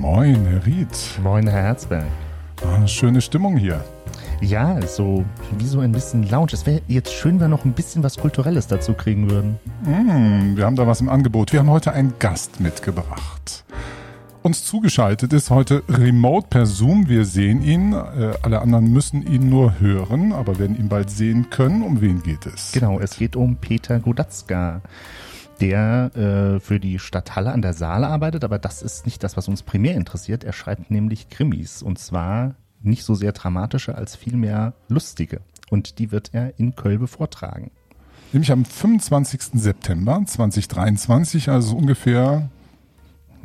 Moin, Herr Ried. Moin, Herr Herzberg. Ah, schöne Stimmung hier. Ja, so wie so ein bisschen Lounge. Es wäre jetzt schön, wenn wir noch ein bisschen was Kulturelles dazu kriegen würden. Mm, wir haben da was im Angebot. Wir haben heute einen Gast mitgebracht. Uns zugeschaltet ist heute remote per Zoom. Wir sehen ihn. Äh, alle anderen müssen ihn nur hören, aber werden ihn bald sehen können. Um wen geht es? Genau, es geht um Peter Godatzka der äh, für die Stadt Halle an der Saale arbeitet, aber das ist nicht das, was uns primär interessiert. Er schreibt nämlich Krimis und zwar nicht so sehr dramatische als vielmehr lustige. Und die wird er in Kölbe vortragen. Nämlich am 25. September 2023, also ungefähr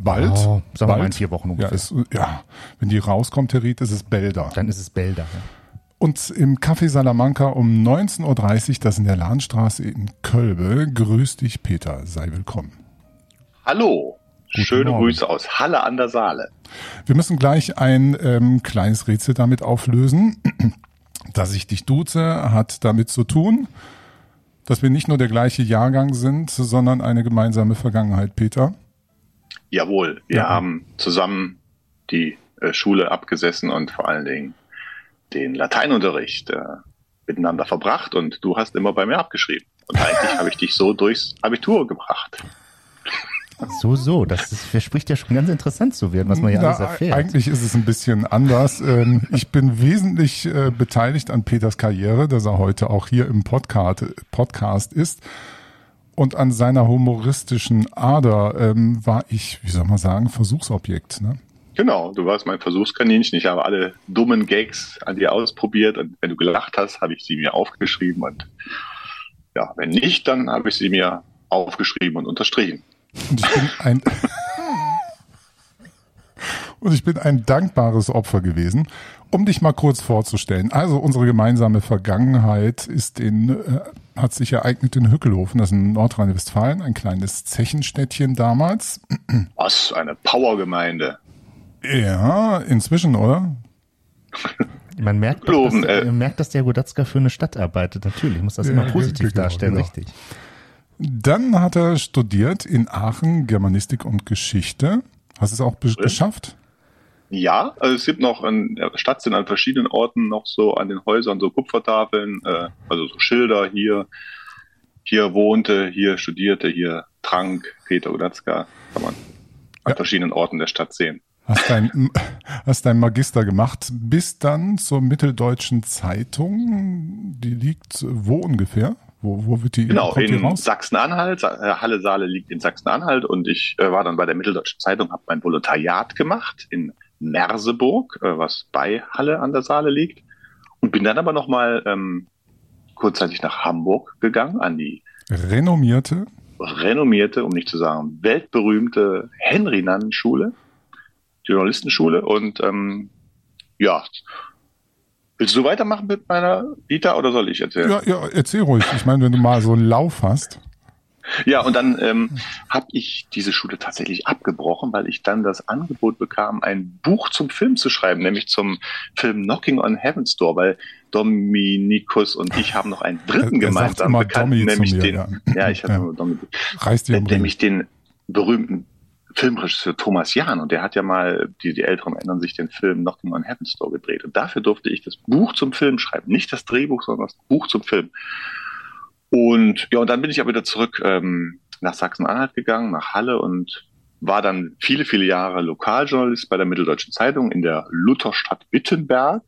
bald. Oh, sagen wir mal in vier Wochen ungefähr. Ja, ist, ja, wenn die rauskommt, Herr Ried, ist es Bälder. Dann ist es Bälder, ja. Und im Café Salamanca um 19.30 Uhr, das in der Lahnstraße in Kölbe. Grüß dich, Peter. Sei willkommen. Hallo. Guten Schöne Morgen. Grüße aus Halle an der Saale. Wir müssen gleich ein ähm, kleines Rätsel damit auflösen. Dass ich dich duze, hat damit zu tun, dass wir nicht nur der gleiche Jahrgang sind, sondern eine gemeinsame Vergangenheit, Peter. Jawohl, wir ja. haben zusammen die äh, Schule abgesessen und vor allen Dingen den Lateinunterricht äh, miteinander verbracht und du hast immer bei mir abgeschrieben. Und eigentlich habe ich dich so durchs Abitur gebracht. So, so, das ist, verspricht ja schon ganz interessant zu werden, was man ja Na, alles erfährt. Eigentlich ist es ein bisschen anders. Ähm, ich bin wesentlich äh, beteiligt an Peters Karriere, dass er heute auch hier im Podcast, Podcast ist. Und an seiner humoristischen Ader ähm, war ich, wie soll man sagen, Versuchsobjekt. Ne? Genau, du warst mein Versuchskaninchen. Ich habe alle dummen Gags an dir ausprobiert und wenn du gelacht hast, habe ich sie mir aufgeschrieben und ja, wenn nicht, dann habe ich sie mir aufgeschrieben und unterstrichen. Und ich bin ein und ich bin ein dankbares Opfer gewesen, um dich mal kurz vorzustellen. Also unsere gemeinsame Vergangenheit ist in äh, hat sich ereignet in Hückelhofen, das ist in Nordrhein-Westfalen, ein kleines Zechenstädtchen damals. Was eine Powergemeinde. Ja, inzwischen, oder? Man merkt, doch, dass, äh, merkt, dass der Godatzka für eine Stadt arbeitet. Natürlich, muss das ja, immer positiv genau, darstellen, genau. richtig. Dann hat er studiert in Aachen Germanistik und Geschichte. Hast du es auch Drin? geschafft? Ja, also es gibt noch in der Stadt sind an verschiedenen Orten noch so an den Häusern so Kupfertafeln, äh, also so Schilder hier, hier wohnte, hier studierte, hier trank Peter Godatzka, kann man an ja. verschiedenen Orten der Stadt sehen. Hast dein, hast dein Magister gemacht, bis dann zur Mitteldeutschen Zeitung. Die liegt wo ungefähr? Wo, wo wird die? Genau, in Sachsen-Anhalt. Äh, Halle Saale liegt in Sachsen-Anhalt und ich äh, war dann bei der Mitteldeutschen Zeitung, habe mein Volontariat gemacht in Merseburg, äh, was bei Halle an der Saale liegt, und bin dann aber nochmal ähm, kurzzeitig nach Hamburg gegangen an die renommierte, renommierte, um nicht zu sagen weltberühmte Henry-Nannen-Schule Journalistenschule und ähm, ja. Willst du weitermachen mit meiner Vita oder soll ich erzählen? Ja, ja, erzähl ruhig. Ich meine, wenn du mal so einen Lauf hast. Ja, und dann ähm, habe ich diese Schule tatsächlich abgebrochen, weil ich dann das Angebot bekam, ein Buch zum Film zu schreiben, nämlich zum Film Knocking on Heaven's Door, weil Dominikus und ich haben noch einen dritten gemeinsam Bekannten, nämlich mir, den, ja, ja ich habe ja. Dominikus, nämlich den berühmten Filmregisseur Thomas Jahn und der hat ja mal, die, die Älteren erinnern sich, den Film Knocking on Heaven's Door gedreht. Und dafür durfte ich das Buch zum Film schreiben. Nicht das Drehbuch, sondern das Buch zum Film. Und ja, und dann bin ich aber wieder zurück ähm, nach Sachsen-Anhalt gegangen, nach Halle und war dann viele, viele Jahre Lokaljournalist bei der Mitteldeutschen Zeitung in der Lutherstadt Wittenberg,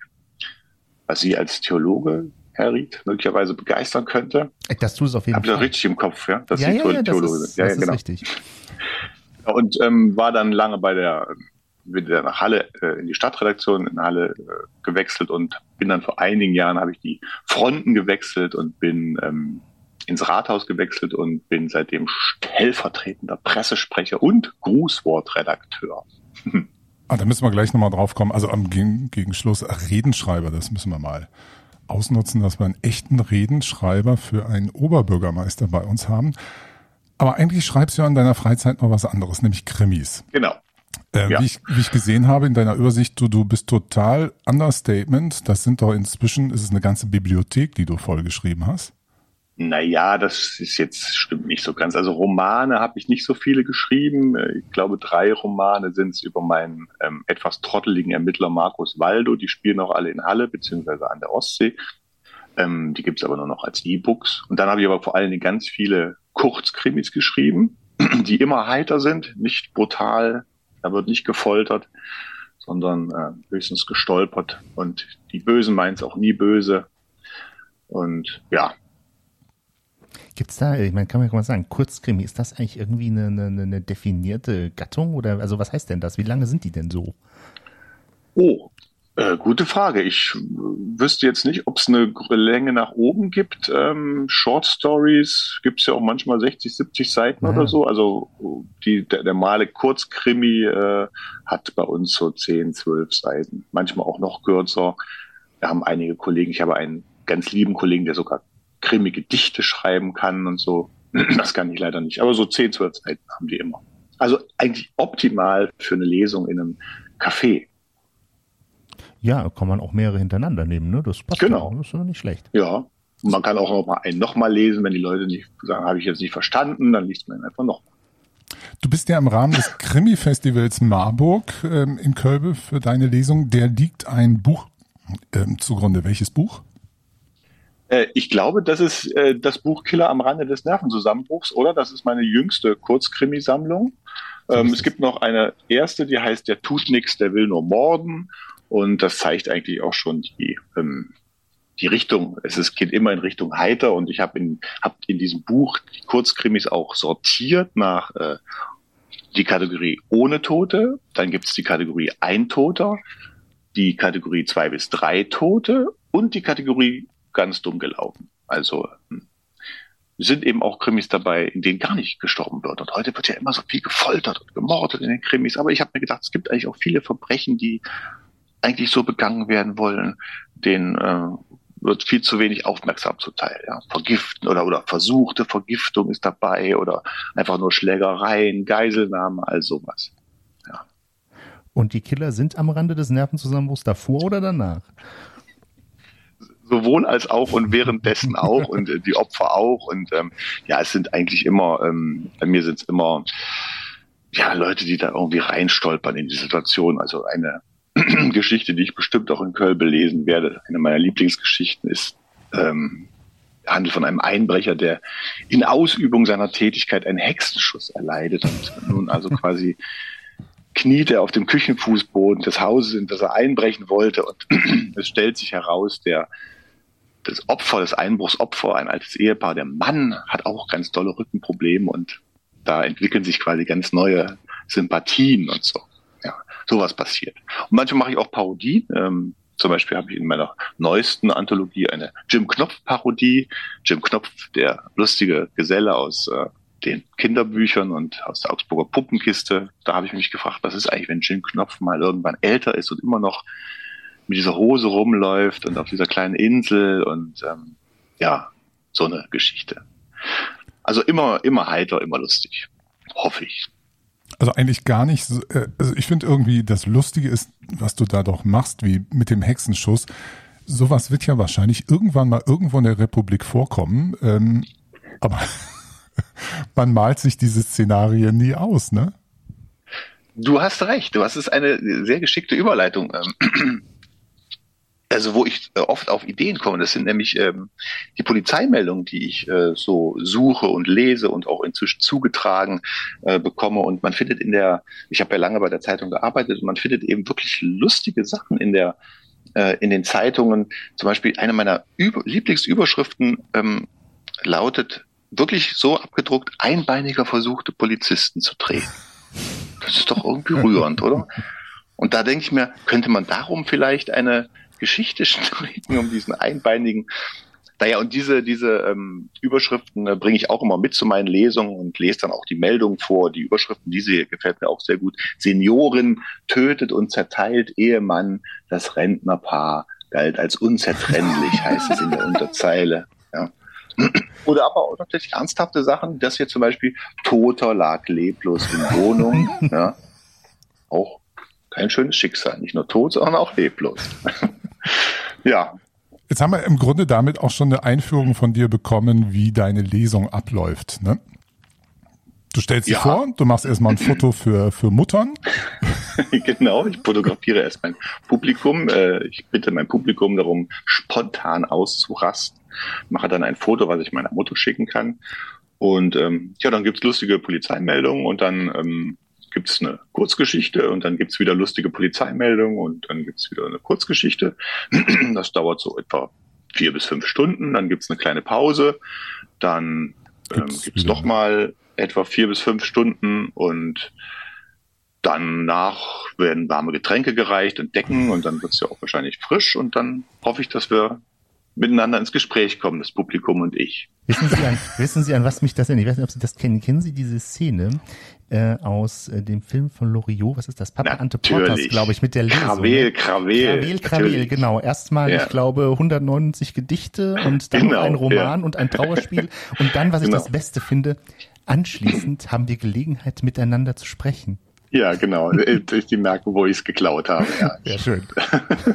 was Sie als Theologe, Herr Ried, möglicherweise begeistern könnte. Das tust du auf jeden Habt Fall. Habt ihr richtig im Kopf, ja? Dass ja, Sie ja, ja, Theologe sind. Ja, das ja, genau. ist richtig. Und ähm, war dann lange bei der, bin dann nach Halle, äh, in die Stadtredaktion in Halle äh, gewechselt und bin dann vor einigen Jahren habe ich die Fronten gewechselt und bin ähm, ins Rathaus gewechselt und bin seitdem stellvertretender Pressesprecher und Grußwortredakteur. ah, da müssen wir gleich nochmal drauf kommen. Also am Gegenschluss Redenschreiber, das müssen wir mal ausnutzen, dass wir einen echten Redenschreiber für einen Oberbürgermeister bei uns haben. Aber eigentlich schreibst du ja in deiner Freizeit noch was anderes, nämlich Krimis. Genau. Äh, ja. wie, ich, wie ich gesehen habe in deiner Übersicht, du, du bist total Understatement. Das sind doch inzwischen, ist es eine ganze Bibliothek, die du vollgeschrieben hast. Naja, das ist jetzt stimmt nicht so ganz. Also Romane habe ich nicht so viele geschrieben. Ich glaube, drei Romane sind es über meinen ähm, etwas trotteligen Ermittler Markus Waldo. Die spielen auch alle in Halle beziehungsweise an der Ostsee. Ähm, die gibt's aber nur noch als E-Books. Und dann habe ich aber vor allen Dingen ganz viele Kurzkrimis geschrieben, die immer heiter sind, nicht brutal. Da wird nicht gefoltert, sondern äh, höchstens gestolpert. Und die Bösen meinen es auch nie böse. Und ja, Gibt's da, ich meine, kann man mal sagen, Kurzkrimi, ist das eigentlich irgendwie eine, eine, eine definierte Gattung oder also was heißt denn das? Wie lange sind die denn so? Oh, äh, gute Frage. Ich wüsste jetzt nicht, ob es eine Länge nach oben gibt. Ähm, Short Stories gibt es ja auch manchmal 60, 70 Seiten ja. oder so. Also die, der, der normale Kurzkrimi äh, hat bei uns so 10, 12 Seiten. Manchmal auch noch kürzer. Wir haben einige Kollegen. Ich habe einen ganz lieben Kollegen, der sogar Krimi-Gedichte schreiben kann und so. Das kann ich leider nicht. Aber so 10, 12 Seiten haben die immer. Also eigentlich optimal für eine Lesung in einem Café. Ja, kann man auch mehrere hintereinander nehmen, ne? Das passt genau. Ja, das ist ja nicht schlecht. Ja. Und man kann auch noch mal einen nochmal lesen, wenn die Leute nicht sagen, habe ich jetzt nicht verstanden, dann liest man ihn einfach nochmal. Du bist ja im Rahmen des Krimi-Festivals Marburg ähm, in Kölbe für deine Lesung. Der liegt ein Buch ähm, zugrunde. Welches Buch? Äh, ich glaube, das ist äh, das Buch Killer am Rande des Nervenzusammenbruchs, oder? Das ist meine jüngste Kurzkrimisammlung. Ähm, es gibt noch eine erste, die heißt Der tut nix, der will nur morden. Und das zeigt eigentlich auch schon die, ähm, die Richtung. Es ist, geht immer in Richtung heiter. Und ich habe in, hab in diesem Buch die Kurzkrimis auch sortiert nach äh, die Kategorie ohne Tote. Dann gibt es die Kategorie ein Toter, die Kategorie zwei bis drei Tote und die Kategorie ganz dumm gelaufen. Also hm, sind eben auch Krimis dabei, in denen gar nicht gestorben wird. Und heute wird ja immer so viel gefoltert und gemordet in den Krimis. Aber ich habe mir gedacht, es gibt eigentlich auch viele Verbrechen, die eigentlich so begangen werden wollen, denen äh, wird viel zu wenig aufmerksam zuteil. Ja. Vergiften oder, oder versuchte Vergiftung ist dabei oder einfach nur Schlägereien, Geiselnahme, all sowas. Ja. Und die Killer sind am Rande des Nervenzusammenbruchs davor oder danach? sowohl als auch und währenddessen auch und äh, die Opfer auch. Und ähm, ja, es sind eigentlich immer, ähm, bei mir sind es immer ja Leute, die da irgendwie reinstolpern in die Situation. Also eine Geschichte, die ich bestimmt auch in Köln belesen werde. Eine meiner Lieblingsgeschichten ist ähm, handelt von einem Einbrecher, der in Ausübung seiner Tätigkeit einen Hexenschuss erleidet und nun also quasi kniet er auf dem Küchenfußboden des Hauses, in das er einbrechen wollte und es stellt sich heraus, der das Opfer, das Einbruchsopfer, ein altes Ehepaar, der Mann hat auch ganz tolle Rückenprobleme und da entwickeln sich quasi ganz neue Sympathien und so. Sowas passiert. Und manchmal mache ich auch Parodien. Ähm, zum Beispiel habe ich in meiner neuesten Anthologie eine Jim Knopf-Parodie. Jim Knopf, der lustige Geselle aus äh, den Kinderbüchern und aus der Augsburger Puppenkiste. Da habe ich mich gefragt, was ist eigentlich, wenn Jim Knopf mal irgendwann älter ist und immer noch mit dieser Hose rumläuft und auf dieser kleinen Insel und ähm, ja, so eine Geschichte. Also immer, immer heiter, immer lustig. Hoffe ich. Also eigentlich gar nicht. Äh, also ich finde irgendwie, das Lustige ist, was du da doch machst, wie mit dem Hexenschuss. Sowas wird ja wahrscheinlich irgendwann mal irgendwo in der Republik vorkommen. Ähm, aber man malt sich diese Szenarien nie aus, ne? Du hast recht. Du hast es eine sehr geschickte Überleitung. Ähm, also wo ich äh, oft auf Ideen komme, das sind nämlich ähm, die Polizeimeldungen, die ich äh, so suche und lese und auch inzwischen zugetragen äh, bekomme. Und man findet in der, ich habe ja lange bei der Zeitung gearbeitet, und man findet eben wirklich lustige Sachen in der äh, in den Zeitungen. Zum Beispiel eine meiner Über Lieblingsüberschriften ähm, lautet wirklich so abgedruckt: Einbeiniger versuchte Polizisten zu drehen. Das ist doch irgendwie rührend, oder? Und da denke ich mir, könnte man darum vielleicht eine Geschichte stricken um diesen einbeinigen. Naja, und diese, diese ähm, Überschriften äh, bringe ich auch immer mit zu meinen Lesungen und lese dann auch die Meldungen vor. Die Überschriften, diese gefällt mir auch sehr gut. Seniorin tötet und zerteilt Ehemann, das Rentnerpaar galt als unzertrennlich, heißt es in der Unterzeile. Ja. Oder aber auch natürlich ernsthafte Sachen, dass hier zum Beispiel Toter lag leblos in Wohnung. Ja. Auch kein schönes Schicksal. Nicht nur tot, sondern auch leblos. ja. Jetzt haben wir im Grunde damit auch schon eine Einführung von dir bekommen, wie deine Lesung abläuft. Ne? Du stellst dich Ja. vor, du machst erstmal ein Foto für, für Muttern. genau, ich fotografiere erst mein Publikum. Äh, ich bitte mein Publikum darum, spontan auszurasten. Mache dann ein Foto, was ich meiner Mutter schicken kann. Und ähm, ja, dann gibt's lustige Polizeimeldungen und dann ähm, gibt's eine Kurzgeschichte und dann gibt's wieder lustige Polizeimeldungen und dann gibt's wieder eine Kurzgeschichte. Das dauert so etwa vier bis fünf Stunden. Dann gibt's eine kleine Pause. Dann ähm, Gibt's gibt's wieder noch mal etwa vier bis fünf Stunden und Danach werden warme Getränke gereicht und Decken und dann wird's ja auch wahrscheinlich frisch und dann hoffe ich, dass wir miteinander ins Gespräch kommen, das Publikum und ich. Wissen Sie an, wissen Sie an was mich das denn? Ich weiß nicht, ob Sie das kennen. Kennen Sie diese Szene äh, aus äh, dem Film von Loriot? Was ist das? Papa Ante Portas, Natürlich. glaube ich, mit der Lesung. Krawel, ne? Krawel. Krawel, Krawel, natürlich. genau. Erstmal, Ja. ich glaube, 199 Gedichte und dann Genau, ein Roman ja. und ein Trauerspiel. Und dann, was ich Genau. das Beste finde, anschließend haben wir Gelegenheit, miteinander zu sprechen. Ja, genau. Die merken, wo ich es geklaut habe. Ja. Sehr schön.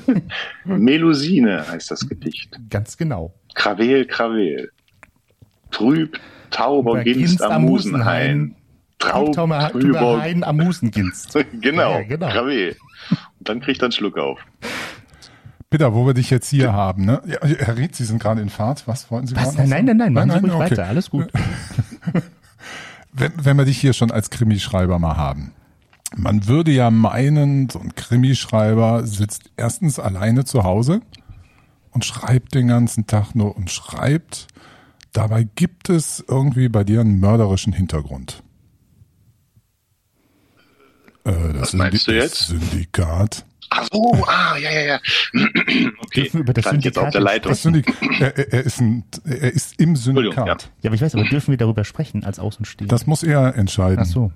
Melusine heißt das Gedicht. Ganz genau. Krawel, Krawel. Trüb, tauber Ginst am Musenhain. Trüber trüber. Hain am Musenginst. Genau, Ja, genau. Krawel. Und dann kriegt er einen Schluck auf. Peter, wo wir dich jetzt hier haben, ne? Ja, Herr Ried, Sie sind gerade in Fahrt. Was wollten Sie Was? Nein, nein, nein, nein, machen Sie ruhig okay. weiter. Alles gut. Wenn, wenn wir dich hier schon als Krimischreiber mal haben. Man würde ja meinen, so ein Krimischreiber sitzt erstens alleine zu Hause und schreibt den ganzen Tag nur und schreibt. Dabei gibt es irgendwie bei dir einen mörderischen Hintergrund. Äh, das Was meinst du jetzt? Syndikat. Ach so, ah, ja, ja, ja. Okay, Dürfen wir über das stand jetzt auf Syndikat der Leitung. Das Syndik er, er, ist ein, er ist im Entschuldigung, Syndikat. Ja, aber ich weiß, aber dürfen wir darüber sprechen als Außenstehender? Das muss er entscheiden. Ach so.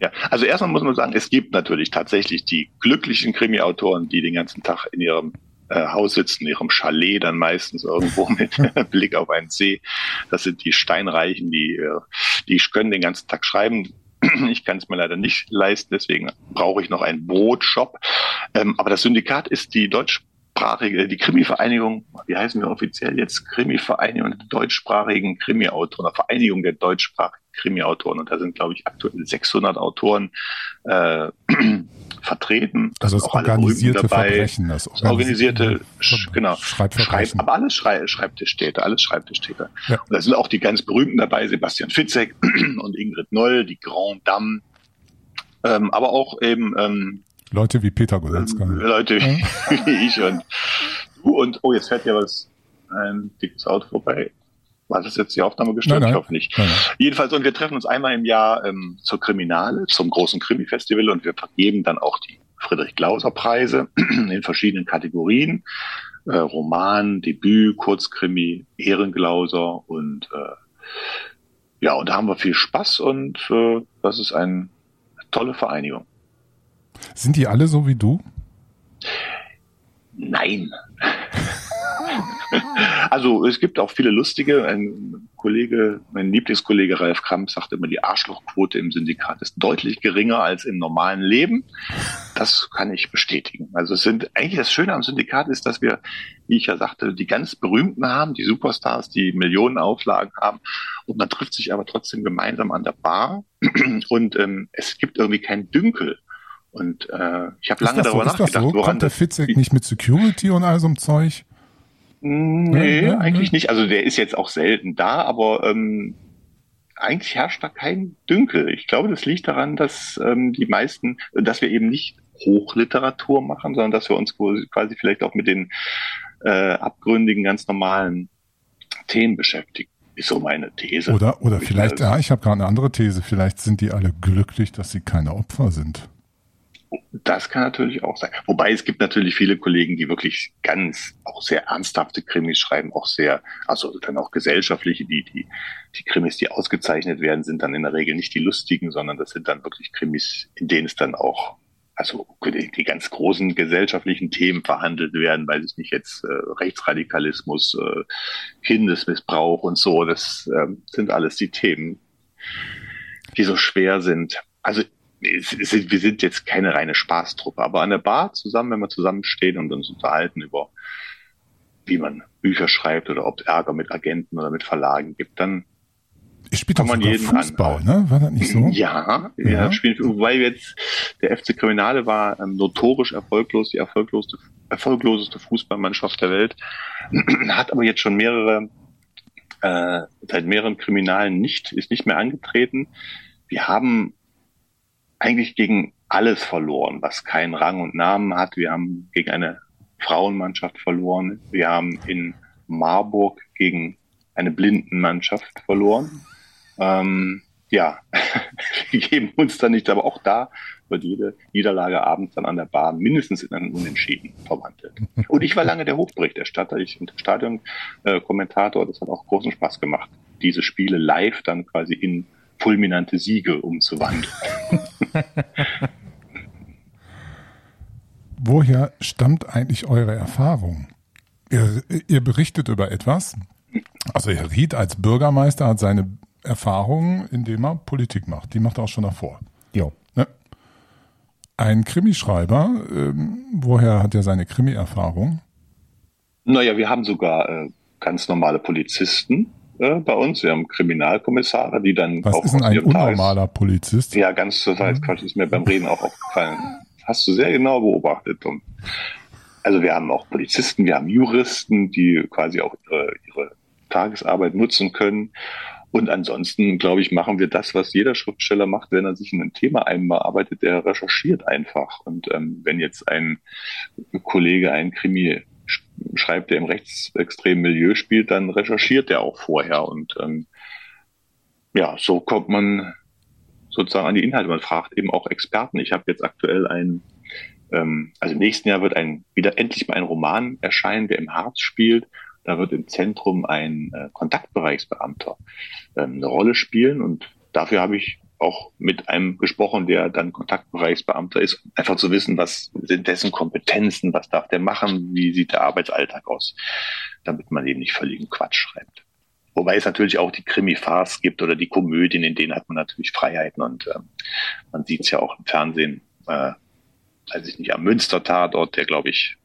Ja, also erstmal muss man sagen, es gibt natürlich tatsächlich die glücklichen Krimi-Autoren, die den ganzen Tag in ihrem äh, Haus sitzen, in ihrem Chalet dann meistens irgendwo mit Blick auf einen See. Das sind die Steinreichen, die, äh, die können den ganzen Tag schreiben. Ich kann es mir leider nicht leisten, deswegen brauche ich noch einen Brotshop. Ähm, aber das Syndikat ist die deutschsprachige, die Krimi-Vereinigung, wie heißen wir offiziell jetzt? Krimi-Vereinigung der deutschsprachigen Krimi-Autoren, oder Vereinigung der deutschsprachigen Krimi-Autoren. Und da sind, glaube ich, aktuell 600 Autoren äh, vertreten. Also das organisierte dabei. Verbrechen. Das organisierte, sch, genau, Schreib, Schreibverbrechen. aber alles Schrei Schreibtischtäter, alles Schreibtischtäter. Ja. Und da sind auch die ganz berühmten dabei, Sebastian Fitzek und Ingrid Noll, die Grand Dame. Ähm, aber auch eben ähm, Leute wie Peter Goretzka. Leute wie, wie ich und du und oh, jetzt fährt ja was ein dickes Auto vorbei. War das jetzt die Aufnahme gestört? Nein, nein. Ich hoffe nicht. Nein, nein. Jedenfalls, und wir treffen uns einmal im Jahr ähm, zur Kriminale, zum großen Krimi-Festival und wir vergeben dann auch die Friedrich-Glauser-Preise in verschiedenen Kategorien. Äh, Roman, Debüt, Kurzkrimi, Ehrenglauser und äh, ja, und da haben wir viel Spaß und äh, das ist eine tolle Vereinigung. Sind die alle so wie du? Nein. also es gibt auch viele lustige. Ein Kollege, mein Lieblingskollege Ralf Kramp sagt immer, die Arschlochquote im Syndikat ist deutlich geringer als im normalen Leben. Das kann ich bestätigen. Also es sind eigentlich das Schöne am Syndikat ist, dass wir, wie ich ja sagte, die ganz Berühmten haben, die Superstars, die Millionen Auflagen haben. Und man trifft sich aber trotzdem gemeinsam an der Bar. Und ähm, es gibt irgendwie kein Dünkel. Und äh, ich habe lange so? darüber Ist das nachgedacht, so? woran Kommt der Fitzek nicht mit Security und all so einem Zeug? Nee, Ja, ja, eigentlich ja. nicht. Also der ist jetzt auch selten da, aber ähm, eigentlich herrscht da kein Dünkel. Ich glaube, das liegt daran, dass ähm, die meisten, dass wir eben nicht Hochliteratur machen, sondern dass wir uns quasi vielleicht auch mit den äh, abgründigen, ganz normalen Themen beschäftigen. Ist so meine These. Oder, oder Ich vielleicht, ja, ich habe gerade eine andere These, vielleicht sind die alle glücklich, dass sie keine Opfer sind. Das kann natürlich auch sein. Wobei es gibt natürlich viele Kollegen, die wirklich ganz auch sehr ernsthafte Krimis schreiben, auch sehr, also dann auch gesellschaftliche, die, die, die Krimis, die ausgezeichnet werden, sind dann in der Regel nicht die lustigen, sondern das sind dann wirklich Krimis, in denen es dann auch, also die, ganz großen gesellschaftlichen Themen verhandelt werden, weil es nicht jetzt äh, Rechtsradikalismus, äh, Kindesmissbrauch und so, das ähm, sind alles die Themen, die so schwer sind. Also es, es, wir sind jetzt keine reine Spaßtruppe, aber an der Bar zusammen, wenn wir zusammenstehen und uns unterhalten über wie man Bücher schreibt oder ob es Ärger mit Agenten oder mit Verlagen gibt, dann ich spiele doch sogar Fußball, an. ne? War das nicht so? Ja, ja, ja. Spielen, wobei jetzt der FC Kriminale war ähm, notorisch erfolglos, die erfolgloseste, erfolgloseste Fußballmannschaft der Welt, hat aber jetzt schon mehrere, äh, seit mehreren Kriminalen nicht, ist nicht mehr angetreten. Wir haben eigentlich gegen alles verloren, was keinen Rang und Namen hat. Wir haben gegen eine Frauenmannschaft verloren. Wir haben in Marburg gegen eine Blindenmannschaft verloren. Ähm, ja, wir geben uns dann nicht, aber auch da wird jede Niederlage abends dann an der Bahn mindestens in einen Unentschieden verwandelt. Und ich war lange der Hochberichterstatter, ich und Stadionkommentator, äh, das hat auch großen Spaß gemacht, diese Spiele live dann quasi in fulminante Siege umzuwandeln. Woher stammt eigentlich eure Erfahrung? Ihr, ihr berichtet über etwas, also Herr Ried als Bürgermeister hat seine Erfahrungen, indem er Politik macht. Die macht er auch schon davor. Ja. Ne? Ein Krimischreiber, ähm, woher hat er seine Krimi-Erfahrung? Naja, wir haben sogar äh, ganz normale Polizisten äh, bei uns. Wir haben Kriminalkommissare, die dann Was auch ist denn ein unnormaler Tages Polizist? Ja, ganz total Quatsch ist mir beim Reden auch aufgefallen. Hast du sehr genau beobachtet, Tom. Also wir haben auch Polizisten, wir haben Juristen, die quasi auch ihre, ihre Tagesarbeit nutzen können. Und ansonsten, glaube ich, machen wir das, was jeder Schriftsteller macht, wenn er sich in ein Thema einarbeitet, der recherchiert einfach. Und ähm, wenn jetzt ein Kollege ein Krimi schreibt, der im rechtsextremen Milieu spielt, dann recherchiert er auch vorher. Und ähm, ja, so kommt man sozusagen an die Inhalte. Man fragt eben auch Experten. Ich habe jetzt aktuell ein, ähm, also im nächsten Jahr wird ein wieder endlich mal ein Roman erscheinen, der im Harz spielt. Da wird im Zentrum ein äh, Kontaktbereichsbeamter ähm, eine Rolle spielen und dafür habe ich auch mit einem gesprochen, der dann Kontaktbereichsbeamter ist, einfach zu wissen, was sind dessen Kompetenzen, was darf der machen, wie sieht der Arbeitsalltag aus, damit man eben nicht völligen Quatsch schreibt. Wobei es natürlich auch die Krimi-Farce gibt oder die Komödien, in denen hat man natürlich Freiheiten und äh, man sieht es ja auch im Fernsehen, äh, weiß ich nicht, am Münster-Tatort, der glaube ich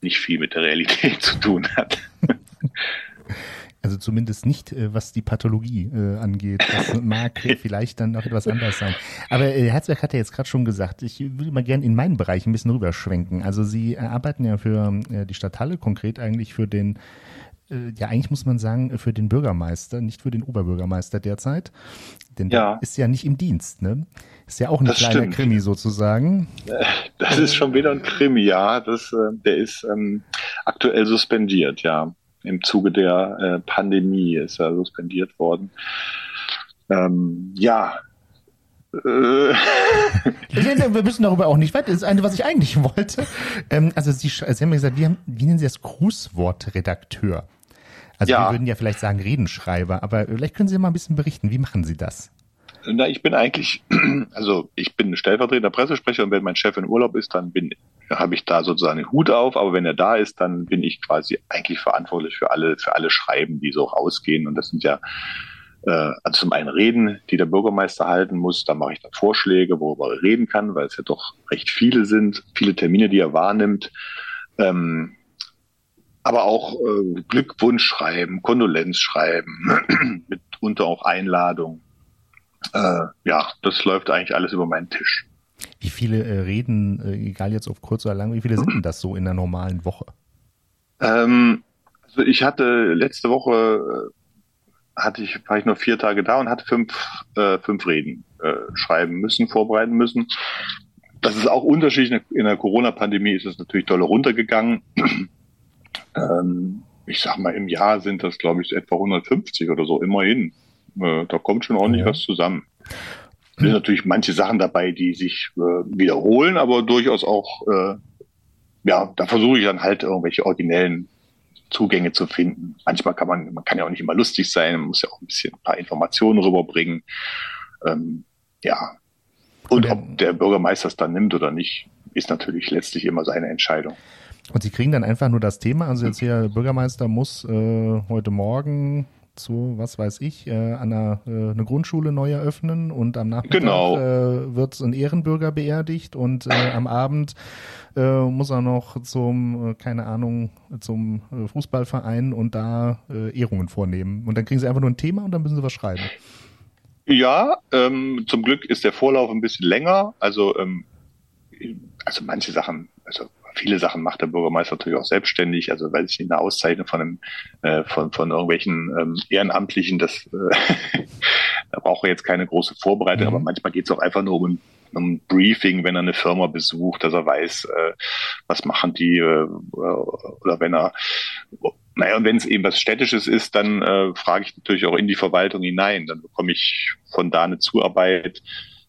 nicht viel mit der Realität zu tun hat. Also zumindest nicht, äh, was die Pathologie äh, angeht. Das mag vielleicht dann noch etwas anders sein. Aber äh, Herzberg hat ja jetzt gerade schon gesagt, ich würde mal gerne in meinen Bereich ein bisschen rüberschwenken. Also Sie arbeiten ja für äh, die Stadthalle, konkret eigentlich für den äh, ja, eigentlich muss man sagen, für den Bürgermeister, nicht für den Oberbürgermeister derzeit. Denn ja. der ist ja nicht im Dienst, ne? Ist ja auch ein das kleiner stimmt. Krimi sozusagen. Äh, das ist schon wieder ein Krimi, ja. Das, äh, der ist ähm, aktuell suspendiert, ja. Im Zuge der äh, Pandemie ist er suspendiert worden. Ähm, ja, wir müssen darüber auch nicht weiter. Das ist eine, was ich eigentlich wollte. Ähm, also Sie, Sie haben ja gesagt, wie, haben, wie nennen Sie das Grußwortredakteur? Also ja. wir würden ja vielleicht sagen Redenschreiber, aber vielleicht können Sie mal ein bisschen berichten, wie machen Sie das? Na, ich bin eigentlich, also ich bin stellvertretender Pressesprecher und wenn mein Chef in Urlaub ist, dann bin, habe ich da sozusagen den Hut auf, aber wenn er da ist, dann bin ich quasi eigentlich verantwortlich für alle, für alle Schreiben, die so rausgehen und das sind ja äh, also zum einen Reden, die der Bürgermeister halten muss, da mache ich dann Vorschläge, worüber er reden kann, weil es ja doch recht viele sind, viele Termine, die er wahrnimmt. Ähm, aber auch äh, Glückwunsch schreiben, Kondolenz schreiben, mitunter auch Einladung. Äh, ja, das läuft eigentlich alles über meinen Tisch. Wie viele äh, Reden, äh, egal jetzt auf kurz oder lang, wie viele sind denn das so in der normalen Woche? Ähm, also ich hatte letzte Woche äh, hatte ich, war ich nur vier Tage da und hatte fünf, äh, fünf Reden äh, schreiben müssen, vorbereiten müssen. Das ist auch unterschiedlich. In der Corona-Pandemie ist es natürlich doll runtergegangen. Ähm, ich sag mal, im Jahr sind das, glaube ich, etwa 150 oder so, immerhin. Äh, da kommt schon ordentlich ja. was zusammen. Es sind natürlich manche Sachen dabei, die sich äh, wiederholen, aber durchaus auch, äh, ja, da versuche ich dann halt irgendwelche originellen Zugänge zu finden. Manchmal kann man, man kann ja auch nicht immer lustig sein, man muss ja auch ein bisschen ein paar Informationen rüberbringen. Ähm, ja. Und ob der Bürgermeister es dann nimmt oder nicht, ist natürlich letztlich immer seine Entscheidung. Und sie kriegen dann einfach nur das Thema, also jetzt hier Bürgermeister muss äh, heute Morgen zu, was weiß ich, äh, an einer äh, eine Grundschule neu eröffnen und am Nachmittag Genau. äh, wird ein Ehrenbürger beerdigt und äh, am Abend äh, muss er noch zum, äh, keine Ahnung, zum äh, Fußballverein und da äh, Ehrungen vornehmen. Und dann kriegen sie einfach nur ein Thema und dann müssen sie was schreiben. Ja, ähm, zum Glück ist der Vorlauf ein bisschen länger. Also, ähm, also manche Sachen, also viele Sachen macht der Bürgermeister natürlich auch selbstständig. Also weil ich eine Auszeichnung von einem, äh, von, von irgendwelchen ähm, Ehrenamtlichen, das äh, da braucht er jetzt keine große Vorbereitung, Mhm. aber manchmal geht es auch einfach nur um ein, um ein Briefing, wenn er eine Firma besucht, dass er weiß, äh, was machen die, äh, oder wenn er naja, und wenn es eben was Städtisches ist, dann äh, frage ich natürlich auch in die Verwaltung hinein. Dann bekomme ich von da eine Zuarbeit,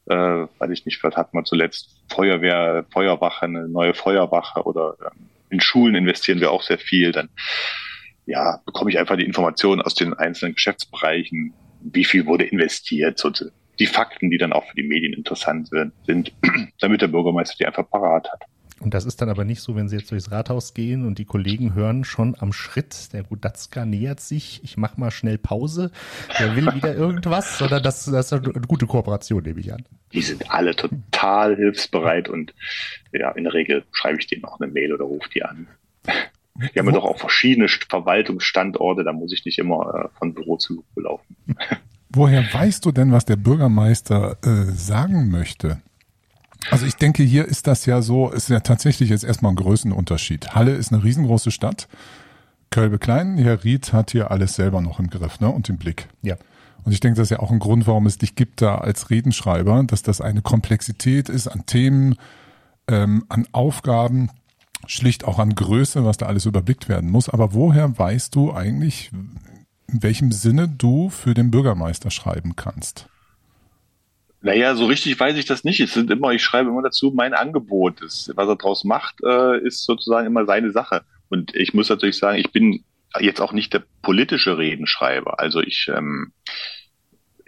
äh, weil ich nicht, was hat man zuletzt, Feuerwehr, Feuerwache, eine neue Feuerwache oder ähm, in Schulen investieren wir auch sehr viel. Dann ja, bekomme ich einfach die Informationen aus den einzelnen Geschäftsbereichen, wie viel wurde investiert, so die Fakten, die dann auch für die Medien interessant sind, damit der Bürgermeister die einfach parat hat. Und das ist dann aber nicht so, wenn Sie jetzt durchs Rathaus gehen und die Kollegen hören schon am Schritt, der Gudatzka nähert sich, ich mach mal schnell Pause, der will wieder irgendwas, sondern das, das ist eine gute Kooperation, nehme ich an. Die sind alle total hilfsbereit und ja, in der Regel schreibe ich denen auch eine Mail oder rufe die an. Die haben ja doch auch verschiedene Verwaltungsstandorte, da muss ich nicht immer äh, von Büro zu Büro laufen. Woher weißt du denn, was der Bürgermeister äh, sagen möchte? Also ich denke, hier ist das ja so, ist ja tatsächlich jetzt erstmal ein Größenunterschied. Halle ist eine riesengroße Stadt. Kölbe klein, Herr Ried hat hier alles selber noch im Griff ne, und im Blick. Ja. Und ich denke, das ist ja auch ein Grund, warum es dich gibt da als Redenschreiber, dass das eine Komplexität ist an Themen, ähm, an Aufgaben, schlicht auch an Größe, was da alles überblickt werden muss. Aber woher weißt du eigentlich, in welchem Sinne du für den Bürgermeister schreiben kannst? Naja, so richtig weiß ich das nicht. Es sind immer, ich schreibe immer dazu, mein Angebot ist, was er draus macht, äh, ist sozusagen immer seine Sache. Und ich muss natürlich sagen, ich bin jetzt auch nicht der politische Redenschreiber. Also ich, ähm,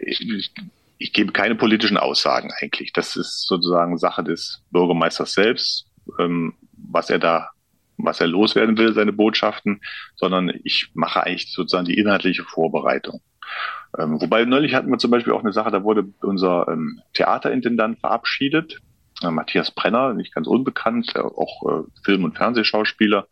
ich, ich gebe keine politischen Aussagen eigentlich. Das ist sozusagen Sache des Bürgermeisters selbst, ähm, was er da, was er loswerden will, seine Botschaften, sondern ich mache eigentlich sozusagen die inhaltliche Vorbereitung. Ähm, wobei neulich hatten wir zum Beispiel auch eine Sache, da wurde unser ähm, Theaterintendant verabschiedet, äh, Matthias Brenner, nicht ganz unbekannt, äh, auch äh, Film- und Fernsehschauspieler.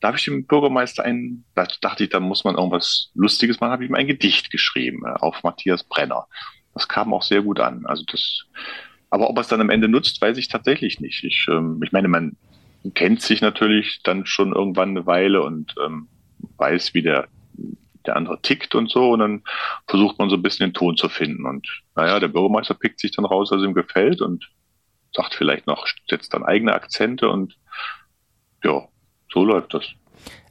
Da habe ich dem Bürgermeister ein, da dachte ich, da muss man irgendwas Lustiges machen, habe ich ihm ein Gedicht geschrieben äh, auf Matthias Brenner. Das kam auch sehr gut an. Also das, aber ob er es dann am Ende nutzt, weiß ich tatsächlich nicht. Ich, ähm, ich meine, man kennt sich natürlich dann schon irgendwann eine Weile und ähm, weiß, wie der der andere tickt und so und dann versucht man so ein bisschen den Ton zu finden und naja, der Bürgermeister pickt sich dann raus, was ihm gefällt und sagt vielleicht noch, setzt dann eigene Akzente und ja, so läuft das.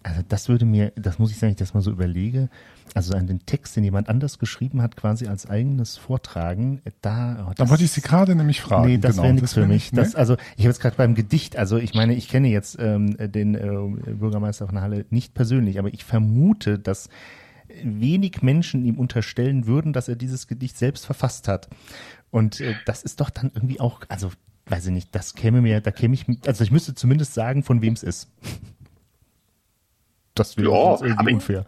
Also das würde mir, das muss ich sagen, ich das mal so überlege, also an den Text, den jemand anders geschrieben hat, quasi als eigenes Vortragen, da... Oh, Da wollte ich Sie gerade nämlich fragen. Nee, das genau, wäre nichts für mich. nicht, Das, ne? also ich habe jetzt gerade beim Gedicht, also ich meine, ich kenne jetzt ähm, den äh, Bürgermeister von Halle nicht persönlich, aber ich vermute, dass wenig Menschen ihm unterstellen würden, dass er dieses Gedicht selbst verfasst hat. Und äh, das ist doch dann irgendwie auch, also weiß ich nicht, das käme mir, da käme ich, also ich müsste zumindest sagen, von wem es ist. Das wäre Ja, irgendwie aber ich- unfair.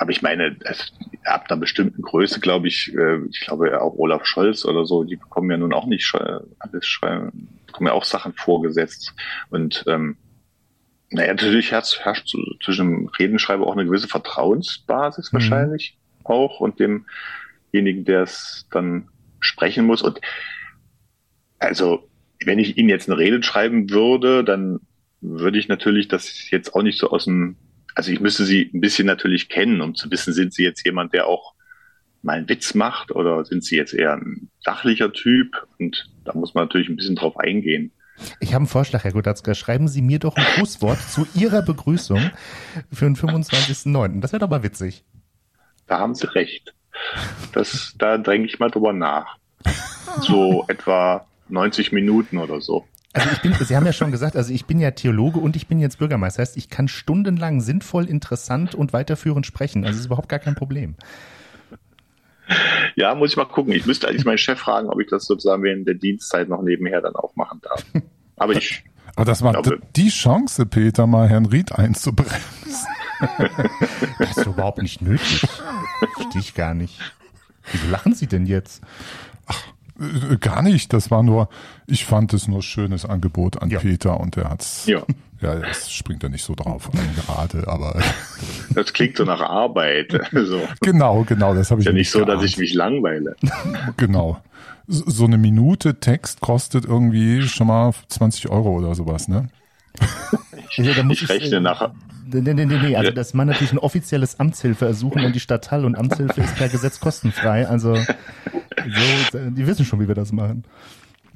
Aber ich meine, es, ab einer bestimmten Größe, glaube ich, äh, ich glaube auch Olaf Scholz oder so, die bekommen ja nun auch nicht alles schreiben, bekommen ja auch Sachen vorgesetzt. Und ähm, naja, natürlich herrscht, herrscht zwischen dem Redenschreiber auch eine gewisse Vertrauensbasis Mhm. wahrscheinlich auch und demjenigen, der es dann sprechen muss. Und also, wenn ich Ihnen jetzt eine Rede schreiben würde, dann würde ich natürlich das jetzt auch nicht so aus dem also ich müsste sie ein bisschen natürlich kennen, um zu wissen, sind sie jetzt jemand, der auch mal einen Witz macht oder sind sie jetzt eher ein sachlicher Typ? Und da muss man natürlich ein bisschen drauf eingehen. Ich habe einen Vorschlag, Herr Godatzka. Schreiben Sie mir doch ein Grußwort zu Ihrer Begrüßung für den 25.09. Das wäre doch mal witzig. Da haben Sie recht. Das, da denke ich mal drüber nach. So etwa 90 Minuten oder so. Also ich bin, Sie haben ja schon gesagt, also ich bin ja Theologe und ich bin jetzt Bürgermeister. Das heißt, ich kann stundenlang sinnvoll, interessant und weiterführend sprechen. Also es ist überhaupt gar kein Problem. Ja, muss ich mal gucken. Ich müsste eigentlich meinen Chef fragen, ob ich das sozusagen während der Dienstzeit noch nebenher dann auch machen darf. Aber ich, Aber das war glaube- die Chance, Peter, mal Herrn Ried einzubremsen. Das ist überhaupt nicht nötig. Verstehe ich gar nicht. Wieso lachen Sie denn jetzt? Äh, Gar nicht, das war nur, ich fand es nur schönes Angebot an Ja. Peter und er hat's, Ja. ja, das springt er nicht so drauf an gerade, aber Das klingt so nach Arbeit. So. genau, genau, das habe ich Ist ja nicht so, dass geahnt. ich mich langweile. Genau. So eine Minute Text kostet irgendwie schon mal 20 Euro oder sowas, ne? Also, da muss Ich ich, rechne äh, nach. Nee, nee, nee, nee. Also, dass man natürlich ein offizielles Amtshilfeersuchen an die Stadtteil und Amtshilfe ist per Gesetz kostenfrei. Also, so, die wissen schon, wie wir das machen.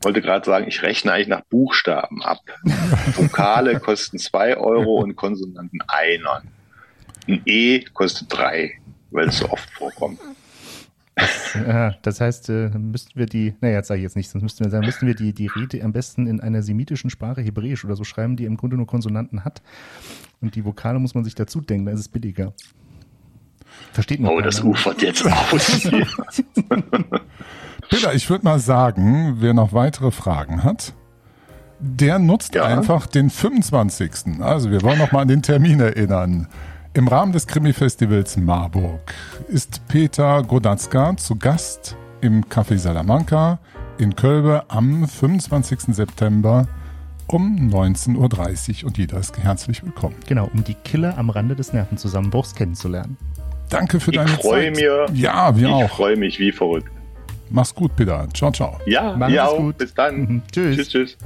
wollte gerade sagen, ich rechne eigentlich nach Buchstaben ab. Vokale kosten zwei Euro und Konsonanten einer. Ein E kostet drei, weil es so oft vorkommt. Ja, das heißt, äh, müssten wir die, naja, das sage ich jetzt nicht, sonst müssten wir sagen, müssten wir die, die Rede am besten in einer semitischen Sprache, Hebräisch oder so schreiben, die im Grunde nur Konsonanten hat. Und die Vokale muss man sich dazu denken, dann ist es billiger. Versteht man Oh, das keiner. ufert jetzt aus. Peter, ich würde mal sagen, wer noch weitere Fragen hat, der nutzt Ja. einfach den 25. Also wir wollen noch mal an den Termin erinnern. Im Rahmen des Krimi-Festivals Marburg ist Peter Godatzka zu Gast im Café Salamanca in Kölbe am 25. September um 19.30 Uhr und jeder ist herzlich willkommen. Genau, um die Killer am Rande des Nervenzusammenbruchs kennenzulernen. Danke für Ich deine freue Zeit. mich. Ja, wir Ich auch. freue mich wie verrückt. Mach's gut, Peter. Ciao, ciao. Ja, auch. gut. Bis dann. Mhm. Tschüss. Tschüss, tschüss.